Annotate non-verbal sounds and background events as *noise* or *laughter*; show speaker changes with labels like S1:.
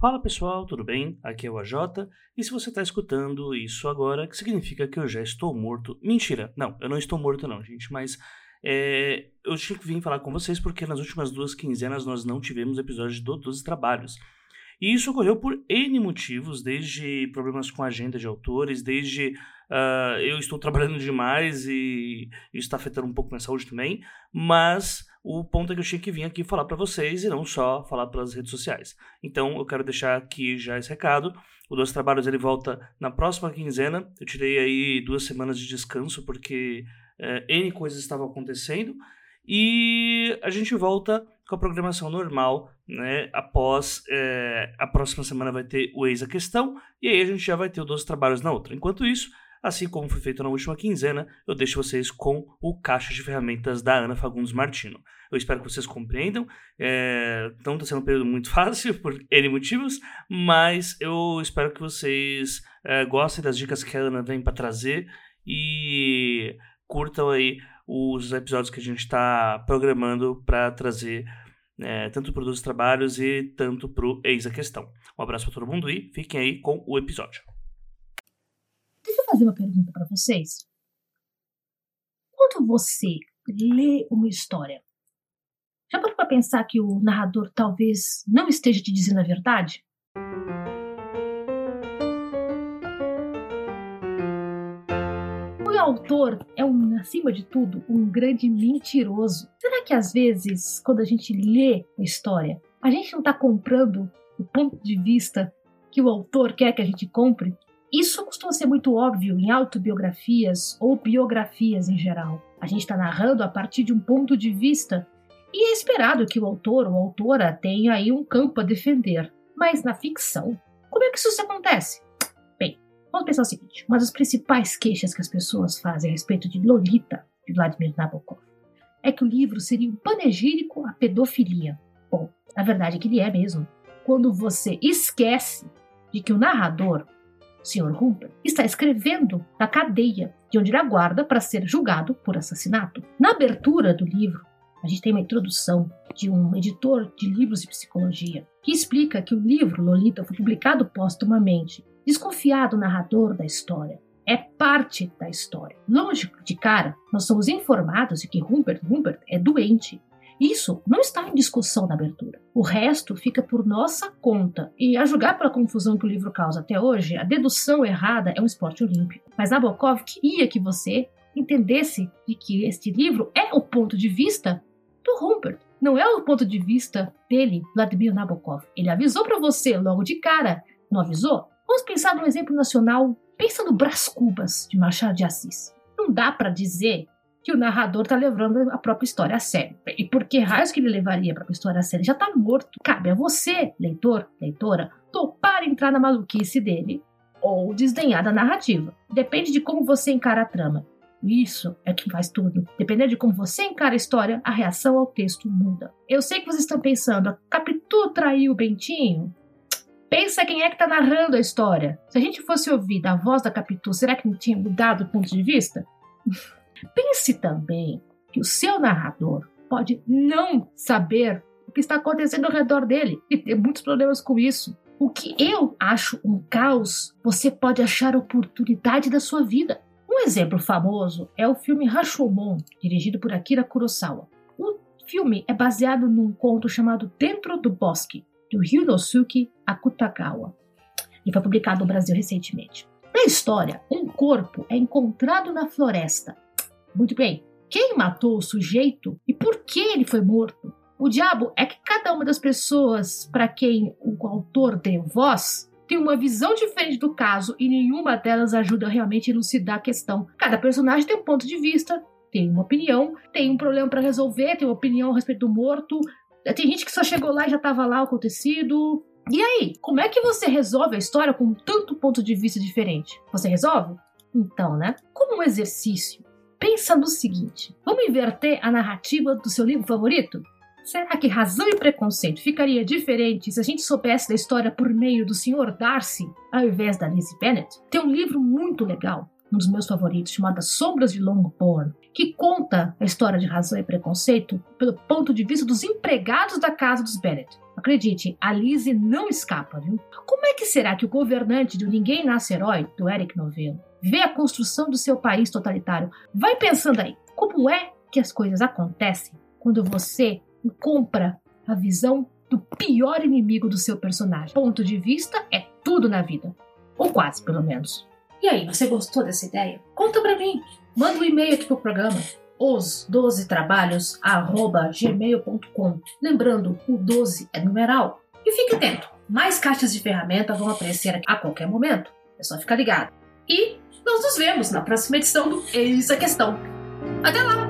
S1: Fala pessoal, tudo bem? Aqui é o AJ, e se você está escutando isso agora, que significa que eu já estou morto. Mentira, não, eu não estou morto não, gente, mas é, eu tinha que vir falar com vocês porque nas últimas duas quinzenas nós não tivemos episódios do 12 Trabalhos. E isso ocorreu por N motivos, desde problemas com agenda de autores, desde uh, eu estou trabalhando demais e isso está afetando um pouco minha saúde também, mas o ponto é que eu tinha que vir aqui falar para vocês e não só falar pelas redes sociais. Então eu quero deixar aqui já esse recado. O Dois Trabalhos ele volta na próxima quinzena. Eu tirei aí duas semanas de descanso porque uh, N coisas estavam acontecendo. E a gente volta com a programação normal, né? Após é, a próxima semana vai ter o Eis a Questão, e aí a gente já vai ter os dois trabalhos na outra. Enquanto isso, assim como foi feito na última quinzena, eu deixo vocês com o caixa de ferramentas da Ana Fagundes Martino. Eu espero que vocês compreendam. É, não está sendo um período muito *laughs* fácil, por N motivos, mas eu espero que vocês é, gostem das dicas que a Ana vem para trazer e curtam aí os episódios que a gente está programando para trazer é, tanto para os trabalhos e tanto para o Eis a Questão. Um abraço para todo mundo e fiquem aí com o episódio.
S2: Fazer uma pergunta para vocês. Quando você lê uma história, já parou para pensar que o narrador talvez não esteja te dizendo a verdade? autor é, um, acima de tudo, um grande mentiroso. Será que às vezes, quando a gente lê a história, a gente não está comprando o ponto de vista que o autor quer que a gente compre? Isso costuma ser muito óbvio em autobiografias ou biografias em geral. A gente está narrando a partir de um ponto de vista e é esperado que o autor ou autora tenha aí um campo a defender. Mas na ficção, como é que isso acontece? Vamos pensar o seguinte: uma das principais queixas que as pessoas fazem a respeito de Lolita, de Vladimir Nabokov, é que o livro seria um panegírico à pedofilia. Bom, a verdade é que ele é mesmo. Quando você esquece de que o narrador, Sr. Humper, está escrevendo na cadeia de onde ele aguarda para ser julgado por assassinato. Na abertura do livro, a gente tem uma introdução de um editor de livros de psicologia que explica que o livro Lolita foi publicado póstumamente Desconfiado o narrador da história. É parte da história. Longe de cara, nós somos informados de que Humbert Humbert é doente. Isso não está em discussão na abertura. O resto fica por nossa conta. E a julgar pela confusão que o livro causa até hoje, a dedução errada é um esporte olímpico. Mas Nabokov queria que você entendesse de que este livro é o ponto de vista do Humbert. Não é o ponto de vista dele, Vladimir Nabokov. Ele avisou para você logo de cara. Não avisou? Vamos pensar num exemplo nacional. Pensa no Brás Cubas, de Machado de Assis. Não dá para dizer que o narrador está levando a própria história a sério. E por que raios que ele levaria a própria história a sério? Já está morto. Cabe a você, leitor, leitora, topar entrar na maluquice dele ou desdenhar da narrativa. Depende de como você encara a trama. Isso é que faz tudo. Dependendo de como você encara a história, a reação ao texto muda. Eu sei que vocês estão pensando, a Capitu traiu o Bentinho? Pensa quem é que está narrando a história. Se a gente fosse ouvir da voz da Capitu, será que não tinha mudado o ponto de vista? *laughs* Pense também que o seu narrador pode não saber o que está acontecendo ao redor dele e ter muitos problemas com isso. O que eu acho um caos, você pode achar oportunidade da sua vida. Um exemplo famoso é o filme Rashomon, dirigido por Akira Kurosawa. O filme é baseado num conto chamado Dentro do Bosque, do Ryunosuke Akutagawa. Ele foi publicado no Brasil recentemente. Na história, um corpo é encontrado na floresta. Muito bem, quem matou o sujeito e por que ele foi morto? O diabo é que cada uma das pessoas para quem o autor deu voz tem uma visão diferente do caso e nenhuma delas ajuda realmente a elucidar a questão. Cada personagem tem um ponto de vista, tem uma opinião, tem um problema para resolver, tem uma opinião a respeito do morto, tem gente que só chegou lá e já estava lá o acontecido. E aí, como é que você resolve a história com tanto ponto de vista diferente? Você resolve? Então, né? Como um exercício, pensa no seguinte: vamos inverter a narrativa do seu livro favorito? Será que Razão e Preconceito ficaria diferente se a gente soubesse da história por meio do Sr. Darcy ao invés da Lizzie Bennet? Tem um livro muito legal um dos meus favoritos, chamada Sombras de Longbourn, que conta a história de razão e preconceito pelo ponto de vista dos empregados da casa dos Bennet. Acredite, a Lizzie não escapa, viu? Como é que será que o governante do Ninguém Nasce Herói, do Eric Novello, vê a construção do seu país totalitário? Vai pensando aí, como é que as coisas acontecem quando você compra a visão do pior inimigo do seu personagem? Ponto de vista é tudo na vida. Ou quase, pelo menos. E aí, você gostou dessa ideia? Conta pra mim. Manda um e-mail aqui pro programa os 12 trabalhos gmail.com. Lembrando, o 12 é numeral. E fique atento, mais caixas de ferramenta vão aparecer a qualquer momento. É só ficar ligado. E nós nos vemos na próxima edição do Eis a Questão. Até lá!